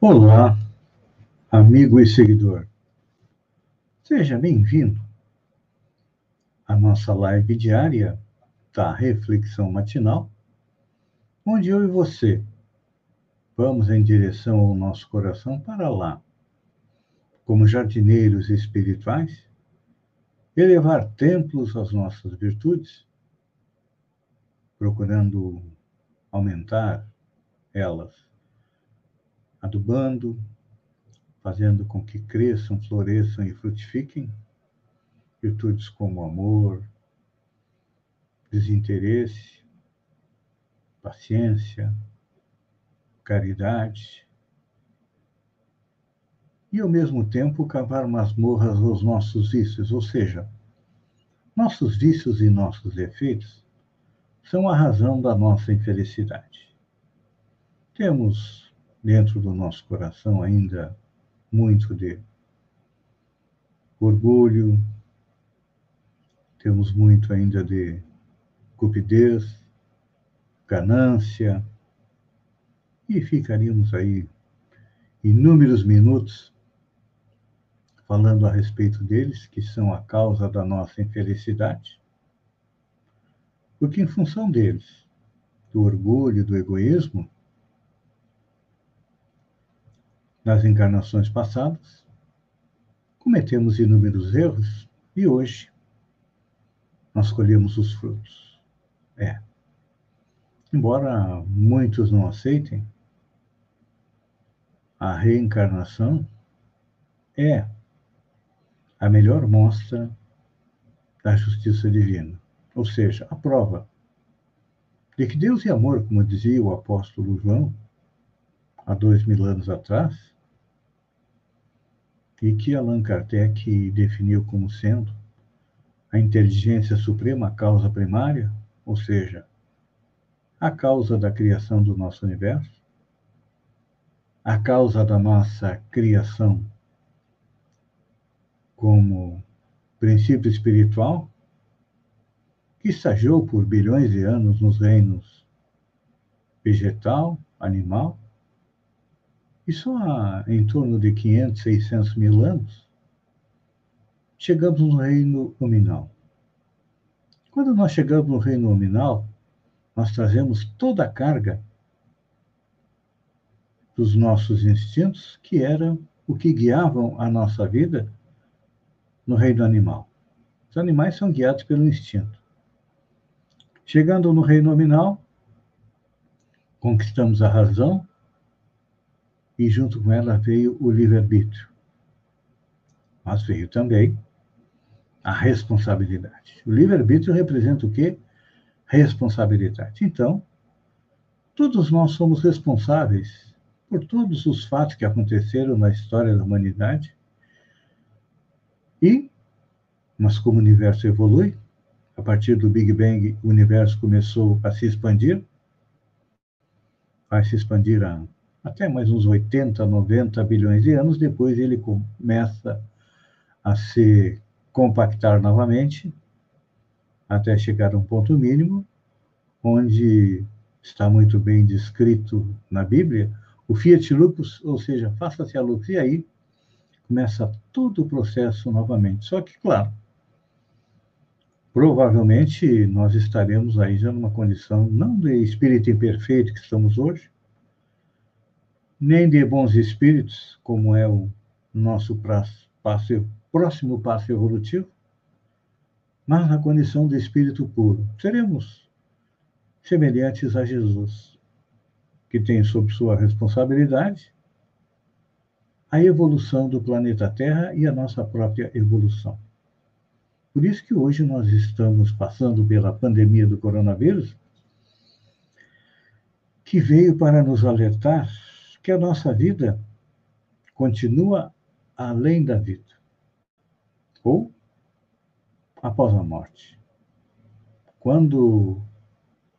Olá, amigo e seguidor. Seja bem-vindo à nossa live diária da Reflexão Matinal, onde eu e você vamos em direção ao nosso coração para lá, como jardineiros espirituais, elevar templos às nossas virtudes, procurando aumentar elas adubando, fazendo com que cresçam, floresçam e frutifiquem virtudes como amor, desinteresse, paciência, caridade, e ao mesmo tempo cavar masmorras aos nossos vícios, ou seja, nossos vícios e nossos defeitos são a razão da nossa infelicidade. Temos dentro do nosso coração ainda muito de orgulho, temos muito ainda de cupidez, ganância, e ficaríamos aí inúmeros minutos falando a respeito deles, que são a causa da nossa infelicidade. Porque, em função deles, do orgulho, do egoísmo, nas encarnações passadas, cometemos inúmeros erros e hoje nós colhemos os frutos. É. Embora muitos não aceitem, a reencarnação é a melhor mostra da justiça divina, ou seja, a prova de que Deus é amor, como dizia o apóstolo João há dois mil anos atrás, e que Allan Kardec definiu como sendo a inteligência suprema a causa primária, ou seja, a causa da criação do nosso universo, a causa da nossa criação como princípio espiritual, que estagiou por bilhões de anos nos reinos vegetal, animal e só há em torno de 500, 600 mil anos, chegamos no reino nominal. Quando nós chegamos no reino nominal, nós trazemos toda a carga dos nossos instintos, que eram o que guiavam a nossa vida no reino animal. Os animais são guiados pelo instinto. Chegando no reino nominal, conquistamos a razão, e junto com ela veio o livre-arbítrio. Mas veio também a responsabilidade. O livre-arbítrio representa o quê? Responsabilidade. Então, todos nós somos responsáveis por todos os fatos que aconteceram na história da humanidade. E, mas como o universo evolui, a partir do Big Bang, o universo começou a se expandir, vai se expandir a até mais uns 80, 90 bilhões de anos, depois ele começa a se compactar novamente, até chegar a um ponto mínimo, onde está muito bem descrito na Bíblia, o fiat lupus, ou seja, faça-se a luz, e aí começa todo o processo novamente. Só que, claro, provavelmente nós estaremos aí já numa condição não de espírito imperfeito que estamos hoje, nem de bons espíritos, como é o nosso passo, próximo passo evolutivo, mas na condição de espírito puro. Seremos semelhantes a Jesus, que tem sob sua responsabilidade a evolução do planeta Terra e a nossa própria evolução. Por isso que hoje nós estamos passando pela pandemia do coronavírus, que veio para nos alertar que a nossa vida continua além da vida ou após a morte. Quando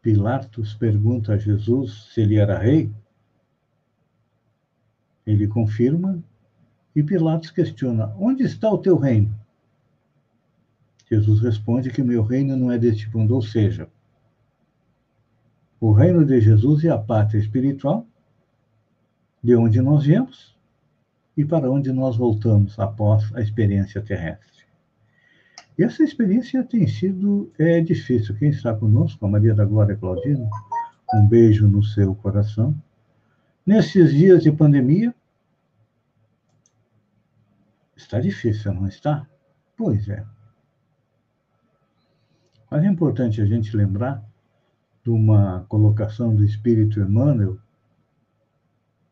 Pilatos pergunta a Jesus se ele era rei, ele confirma e Pilatos questiona: Onde está o teu reino? Jesus responde que meu reino não é deste mundo, ou seja, o reino de Jesus é a pátria espiritual de onde nós viemos e para onde nós voltamos após a experiência terrestre. E essa experiência tem sido é, difícil. Quem está conosco, a Maria da Glória Claudina, um beijo no seu coração. Nesses dias de pandemia, está difícil, não está? Pois é. Mas é importante a gente lembrar de uma colocação do Espírito Emmanuel,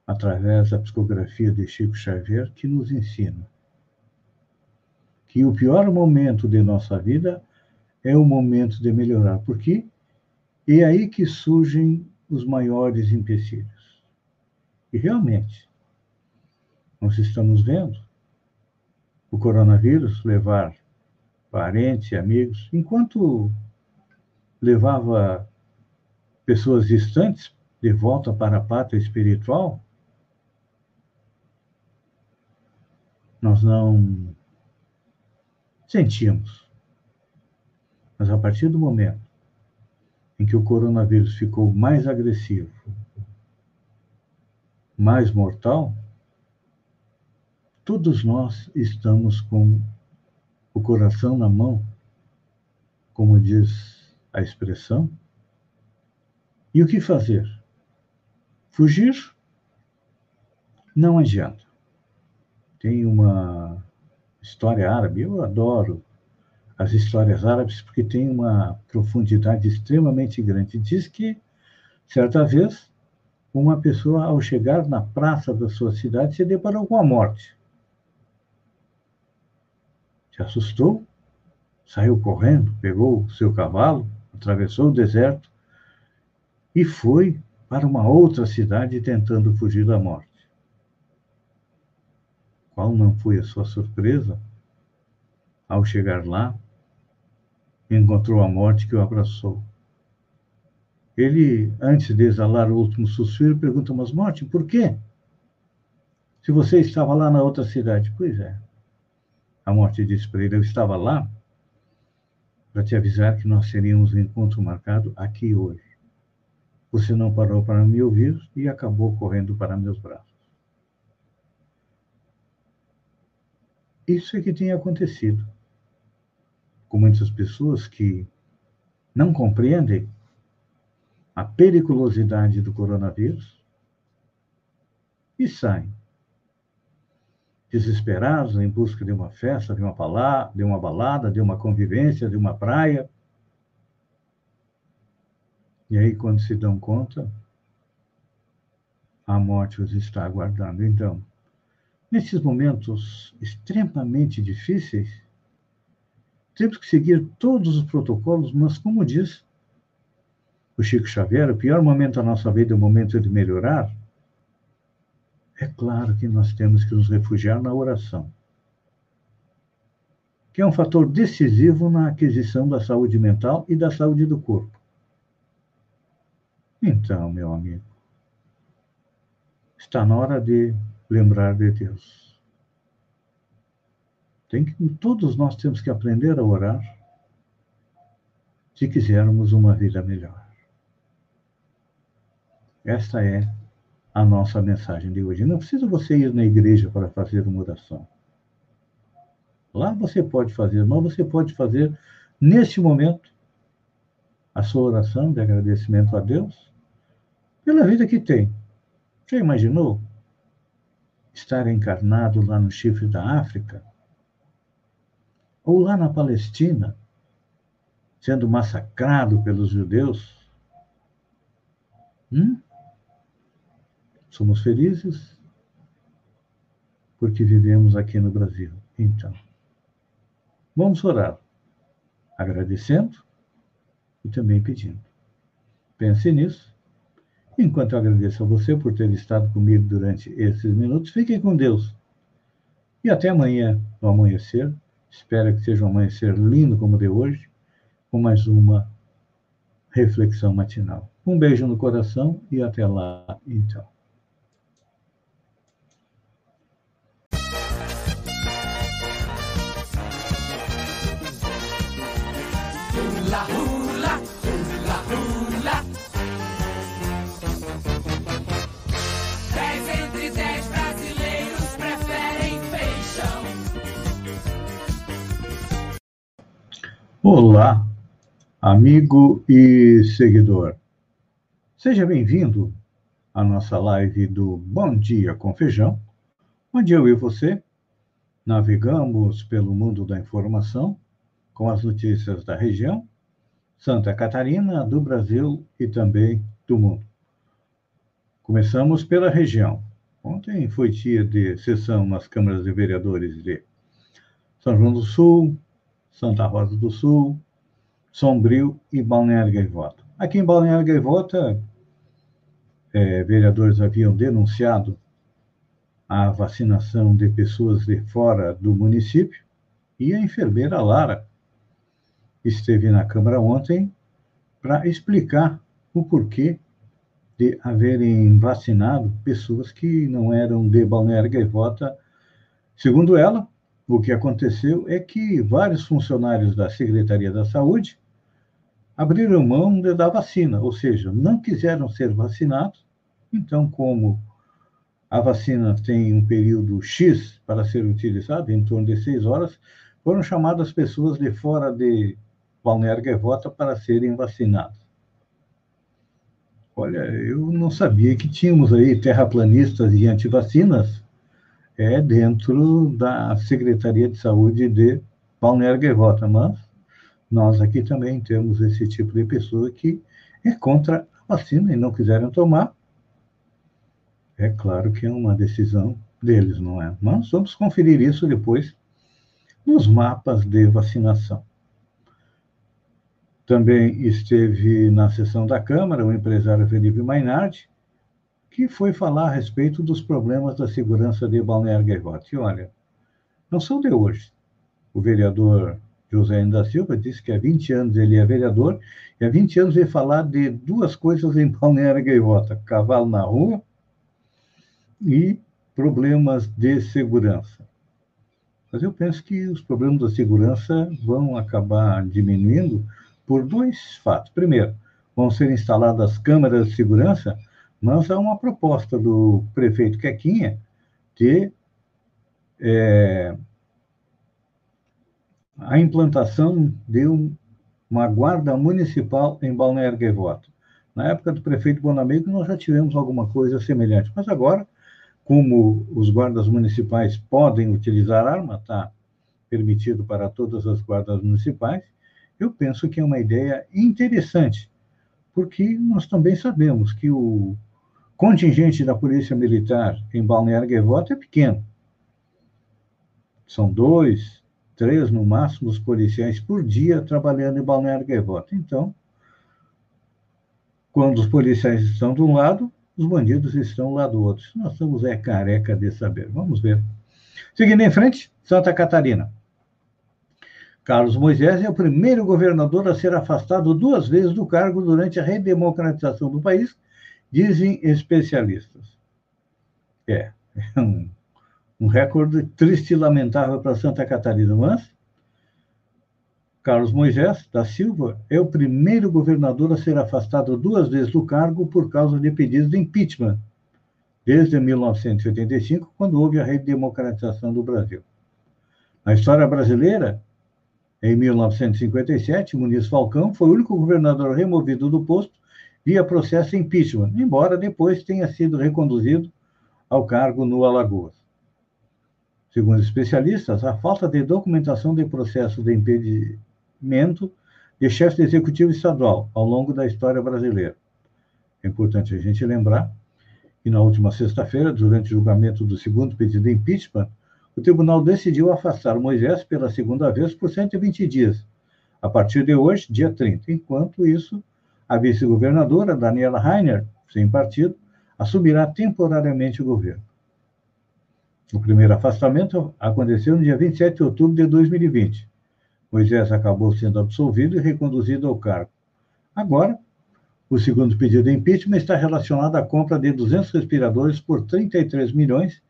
através da psicografia de Chico Xavier, que nos ensina que o pior momento de nossa vida é o momento de melhorar. Por quê? É aí que surgem os maiores empecilhos. E realmente, nós estamos vendo o coronavírus levar parentes e amigos, enquanto levava pessoas distantes de volta para a pátria espiritual, nós não sentíamos. Mas a partir do momento em que o coronavírus ficou mais agressivo, mais mortal, todos nós estamos com o coração na mão, como diz a expressão. E o que fazer? Fugir? Não adianta. Tem uma história árabe, eu adoro as histórias árabes porque tem uma profundidade extremamente grande. Diz que, certa vez, uma pessoa, ao chegar na praça da sua cidade, se deparou com a morte. Se assustou, saiu correndo, pegou o seu cavalo, atravessou o deserto e foi para uma outra cidade tentando fugir da morte. Qual não foi a sua surpresa ao chegar lá encontrou a morte que o abraçou. Ele, antes de exalar o último suspiro, pergunta: Mas, morte, por quê? Se você estava lá na outra cidade. Pois é. A morte disse para ele: Eu estava lá para te avisar que nós teríamos um encontro marcado aqui hoje. Você não parou para me ouvir e acabou correndo para meus braços. Isso é que tem acontecido com muitas pessoas que não compreendem a periculosidade do coronavírus e saem desesperados em busca de uma festa, de uma palavra, de uma balada, de uma convivência, de uma praia. E aí, quando se dão conta, a morte os está aguardando. Então, nesses momentos extremamente difíceis, temos que seguir todos os protocolos, mas como diz o Chico Xavier, o pior momento da nossa vida é o momento de melhorar. É claro que nós temos que nos refugiar na oração, que é um fator decisivo na aquisição da saúde mental e da saúde do corpo. Então, meu amigo, está na hora de lembrar de Deus. Tem que, todos nós temos que aprender a orar se quisermos uma vida melhor. Esta é a nossa mensagem de hoje. Não precisa você ir na igreja para fazer uma oração. Lá você pode fazer, mas você pode fazer neste momento a sua oração de agradecimento a Deus pela vida que tem. Já imaginou estar encarnado lá no chifre da África? ou lá na Palestina, sendo massacrado pelos judeus. Hum? Somos felizes porque vivemos aqui no Brasil. Então, vamos orar, agradecendo e também pedindo. Pense nisso. Enquanto eu agradeço a você por ter estado comigo durante esses minutos, fiquem com Deus. E até amanhã, no amanhecer, Espero que seja um amanhecer lindo como o de hoje, com mais uma reflexão matinal. Um beijo no coração e até lá, então. Olá, amigo e seguidor. Seja bem-vindo à nossa live do Bom Dia com Feijão, onde eu e você navegamos pelo mundo da informação com as notícias da região, Santa Catarina, do Brasil e também do mundo. Começamos pela região. Ontem foi dia de sessão nas câmaras de vereadores de São João do Sul, Santa Rosa do Sul, Sombrio e Balneário Gaivota. Aqui em Balneário Gaivota, é, vereadores haviam denunciado a vacinação de pessoas de fora do município e a enfermeira Lara esteve na Câmara ontem para explicar o porquê de haverem vacinado pessoas que não eram de Balneário Gaivota. Segundo ela, o que aconteceu é que vários funcionários da Secretaria da Saúde abriram mão da vacina, ou seja, não quiseram ser vacinados. Então, como a vacina tem um período X para ser utilizada, em torno de seis horas, foram chamadas pessoas de fora de Balneário Gaivota para serem vacinadas. Olha, eu não sabia que tínhamos aí terraplanistas e antivacinas é dentro da Secretaria de Saúde de Balneário Gaivota, mas nós aqui também temos esse tipo de pessoa que é contra a vacina e não quiserem tomar. É claro que é uma decisão deles, não é? Mas vamos conferir isso depois nos mapas de vacinação. Também esteve na sessão da Câmara o empresário Felipe Mainardi, que foi falar a respeito dos problemas da segurança de Balneário Gaivota. E olha, não são de hoje. O vereador José da Silva disse que há 20 anos ele é vereador, e há 20 anos ele falar de duas coisas em Balneário Gaivota: cavalo na rua e problemas de segurança. Mas eu penso que os problemas da segurança vão acabar diminuindo por dois fatos. Primeiro, vão ser instaladas câmeras de segurança mas há uma proposta do prefeito Quequinha de é, a implantação de um, uma guarda municipal em Balneário Gaivota. Na época do prefeito Bonamigo, nós já tivemos alguma coisa semelhante, mas agora, como os guardas municipais podem utilizar arma, está permitido para todas as guardas municipais, eu penso que é uma ideia interessante, porque nós também sabemos que o contingente da Polícia Militar em Balneário Gaivota é pequeno. São dois, três no máximo os policiais por dia trabalhando em Balneário Gaivota. Então, quando os policiais estão de um lado, os bandidos estão lá do outro. Nós estamos é careca de saber. Vamos ver. Seguindo em frente, Santa Catarina. Carlos Moisés é o primeiro governador a ser afastado duas vezes do cargo durante a redemocratização do país Dizem especialistas. É, é um, um recorde triste e lamentável para Santa Catarina, mas Carlos Moisés da Silva é o primeiro governador a ser afastado duas vezes do cargo por causa de pedidos de impeachment, desde 1985, quando houve a redemocratização do Brasil. Na história brasileira, em 1957, Muniz Falcão foi o único governador removido do posto via processo impeachment, embora depois tenha sido reconduzido ao cargo no Alagoas. Segundo especialistas, a falta de documentação de processo de impedimento de chefe de executivo estadual ao longo da história brasileira. É importante a gente lembrar que na última sexta-feira, durante o julgamento do segundo pedido de impeachment, o tribunal decidiu afastar Moisés pela segunda vez por 120 dias, a partir de hoje, dia 30. Enquanto isso, a vice-governadora, Daniela Rainer, sem partido, assumirá temporariamente o governo. O primeiro afastamento aconteceu no dia 27 de outubro de 2020. Moisés acabou sendo absolvido e reconduzido ao cargo. Agora, o segundo pedido de impeachment está relacionado à compra de 200 respiradores por 33 milhões,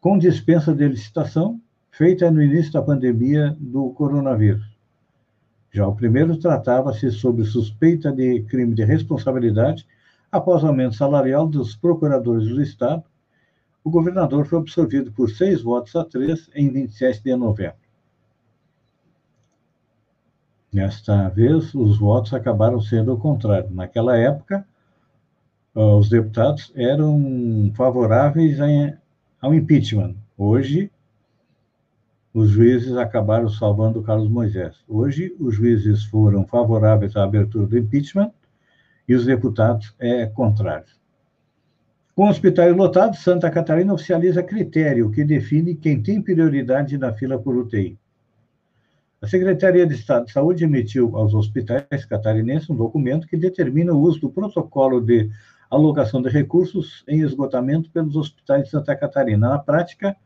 com dispensa de licitação feita no início da pandemia do coronavírus. Já o primeiro tratava-se sobre suspeita de crime de responsabilidade após aumento salarial dos procuradores do Estado. O governador foi absolvido por seis votos a três em 27 de novembro. Desta vez, os votos acabaram sendo o contrário. Naquela época, os deputados eram favoráveis ao impeachment. Hoje, os juízes acabaram salvando Carlos Moisés. Hoje, os juízes foram favoráveis à abertura do impeachment e os deputados é contrário. Com hospitais lotados, Santa Catarina oficializa critério que define quem tem prioridade na fila por UTI. A Secretaria de Estado de Saúde emitiu aos hospitais catarinenses um documento que determina o uso do protocolo de alocação de recursos em esgotamento pelos hospitais de Santa Catarina. Na prática,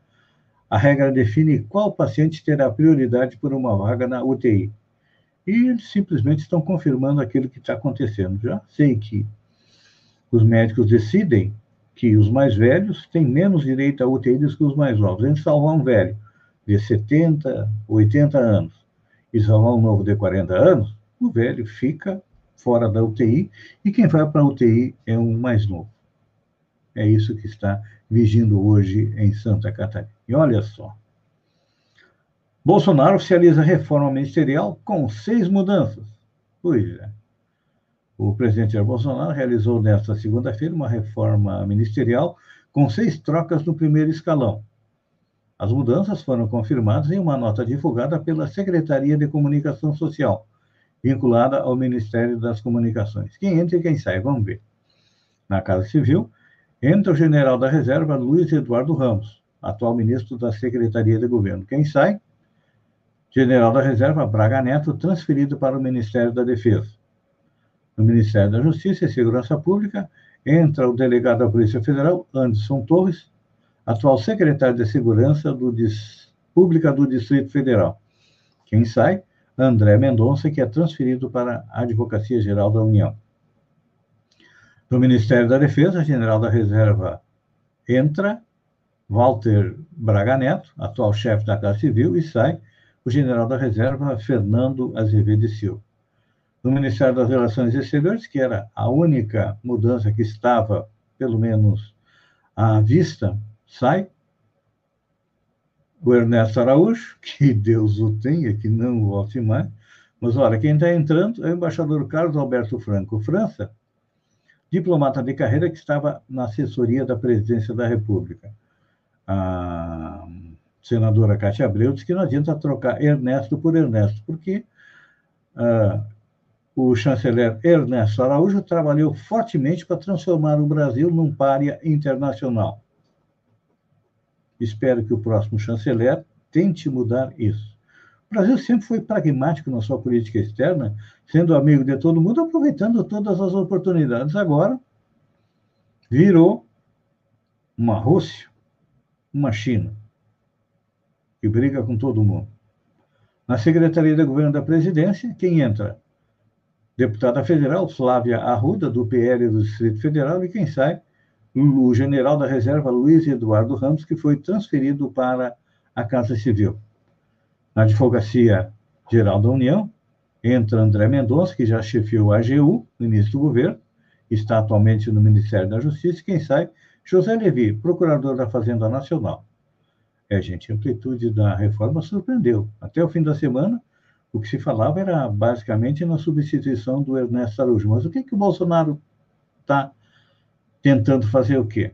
a regra define qual paciente terá prioridade por uma vaga na UTI. E eles simplesmente estão confirmando aquilo que está acontecendo. Já sei que os médicos decidem que os mais velhos têm menos direito à UTI do que os mais novos. A gente salvar um velho de 70, 80 anos e salvar um novo de 40 anos, o velho fica fora da UTI e quem vai para a UTI é um mais novo. É isso que está vigindo hoje em Santa Catarina. E olha só. Bolsonaro oficializa reforma ministerial com seis mudanças. Pois é. O presidente Jair Bolsonaro realizou nesta segunda-feira uma reforma ministerial com seis trocas no primeiro escalão. As mudanças foram confirmadas em uma nota divulgada pela Secretaria de Comunicação Social, vinculada ao Ministério das Comunicações. Quem entra e quem sai, vamos ver. Na Casa Civil, Entra o general da reserva Luiz Eduardo Ramos, atual ministro da Secretaria de Governo. Quem sai? General da reserva Braga Neto, transferido para o Ministério da Defesa. No Ministério da Justiça e Segurança Pública, entra o delegado da Polícia Federal, Anderson Torres, atual secretário de Segurança do Pública do Distrito Federal. Quem sai? André Mendonça, que é transferido para a Advocacia Geral da União. No Ministério da Defesa, general da reserva entra Walter Braga Neto, atual chefe da Casa Civil, e sai o general da reserva Fernando Azevedo Silva. No Ministério das Relações Exteriores, que era a única mudança que estava, pelo menos, à vista, sai o Ernesto Araújo, que Deus o tenha, que não volte mais. Mas olha, quem está entrando é o embaixador Carlos Alberto Franco França, diplomata de carreira que estava na assessoria da presidência da República. A senadora Cátia Abreu disse que não adianta trocar Ernesto por Ernesto, porque uh, o chanceler Ernesto Araújo trabalhou fortemente para transformar o Brasil num párea internacional. Espero que o próximo chanceler tente mudar isso. O Brasil sempre foi pragmático na sua política externa, sendo amigo de todo mundo, aproveitando todas as oportunidades. Agora, virou uma Rússia, uma China, que briga com todo mundo. Na Secretaria de Governo da Presidência, quem entra? Deputada federal Flávia Arruda, do PL do Distrito Federal, e quem sai? O general da reserva Luiz Eduardo Ramos, que foi transferido para a Casa Civil. Na Advocacia Geral da União, entra André Mendonça, que já chefiou a AGU, ministro do governo, está atualmente no Ministério da Justiça, e quem sai, José Levi, procurador da Fazenda Nacional. É, gente, a amplitude da reforma surpreendeu. Até o fim da semana, o que se falava era basicamente na substituição do Ernesto Araújo. Mas o que, que o Bolsonaro está tentando fazer o quê?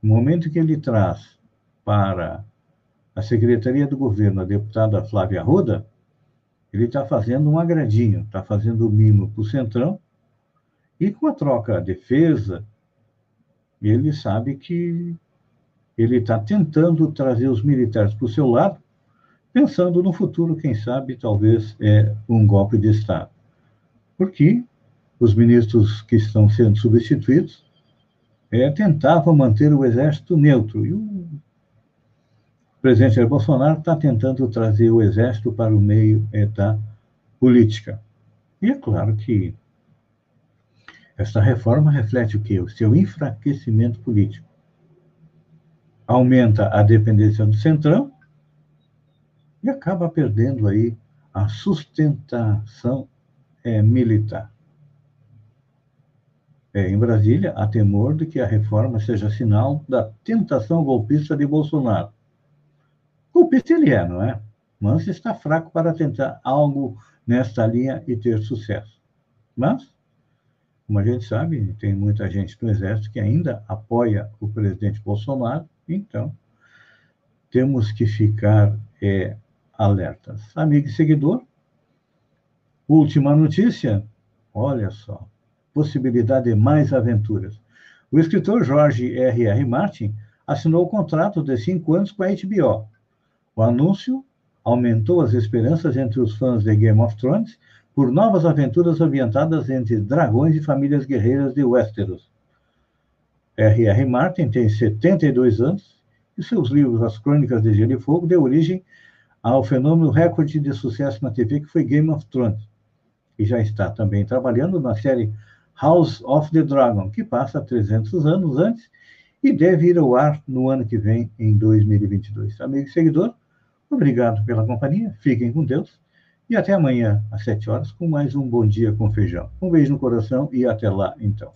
No momento que ele traz para a Secretaria do Governo, a deputada Flávia Ruda, ele está fazendo um agradinho, está fazendo o mimo para o Centrão, e com a troca defesa, ele sabe que ele está tentando trazer os militares para o seu lado, pensando no futuro, quem sabe, talvez é um golpe de Estado. Porque os ministros que estão sendo substituídos é, tentavam manter o exército neutro, e o presidente Jair Bolsonaro está tentando trazer o exército para o meio da política. E é claro que esta reforma reflete o quê? O seu enfraquecimento político. Aumenta a dependência do centrão e acaba perdendo aí a sustentação é, militar. É, em Brasília, há temor de que a reforma seja sinal da tentação golpista de Bolsonaro Golpista ele é, não é? Manso está fraco para tentar algo nesta linha e ter sucesso. Mas, como a gente sabe, tem muita gente no Exército que ainda apoia o presidente Bolsonaro, então temos que ficar é, alertas. Amigo e seguidor, última notícia, olha só, possibilidade de mais aventuras. O escritor George R. R. Martin assinou o contrato de cinco anos com a HBO. O anúncio aumentou as esperanças entre os fãs de Game of Thrones por novas aventuras ambientadas entre dragões e famílias guerreiras de Westeros. R. R. Martin tem 72 anos e seus livros As Crônicas de Gelo e Fogo deu origem ao fenômeno recorde de sucesso na TV que foi Game of Thrones. E já está também trabalhando na série House of the Dragon, que passa 300 anos antes e deve ir ao ar no ano que vem, em 2022. Amigo e seguidor, obrigado pela companhia, fiquem com Deus e até amanhã, às 7 horas, com mais um Bom Dia com Feijão. Um beijo no coração e até lá, então.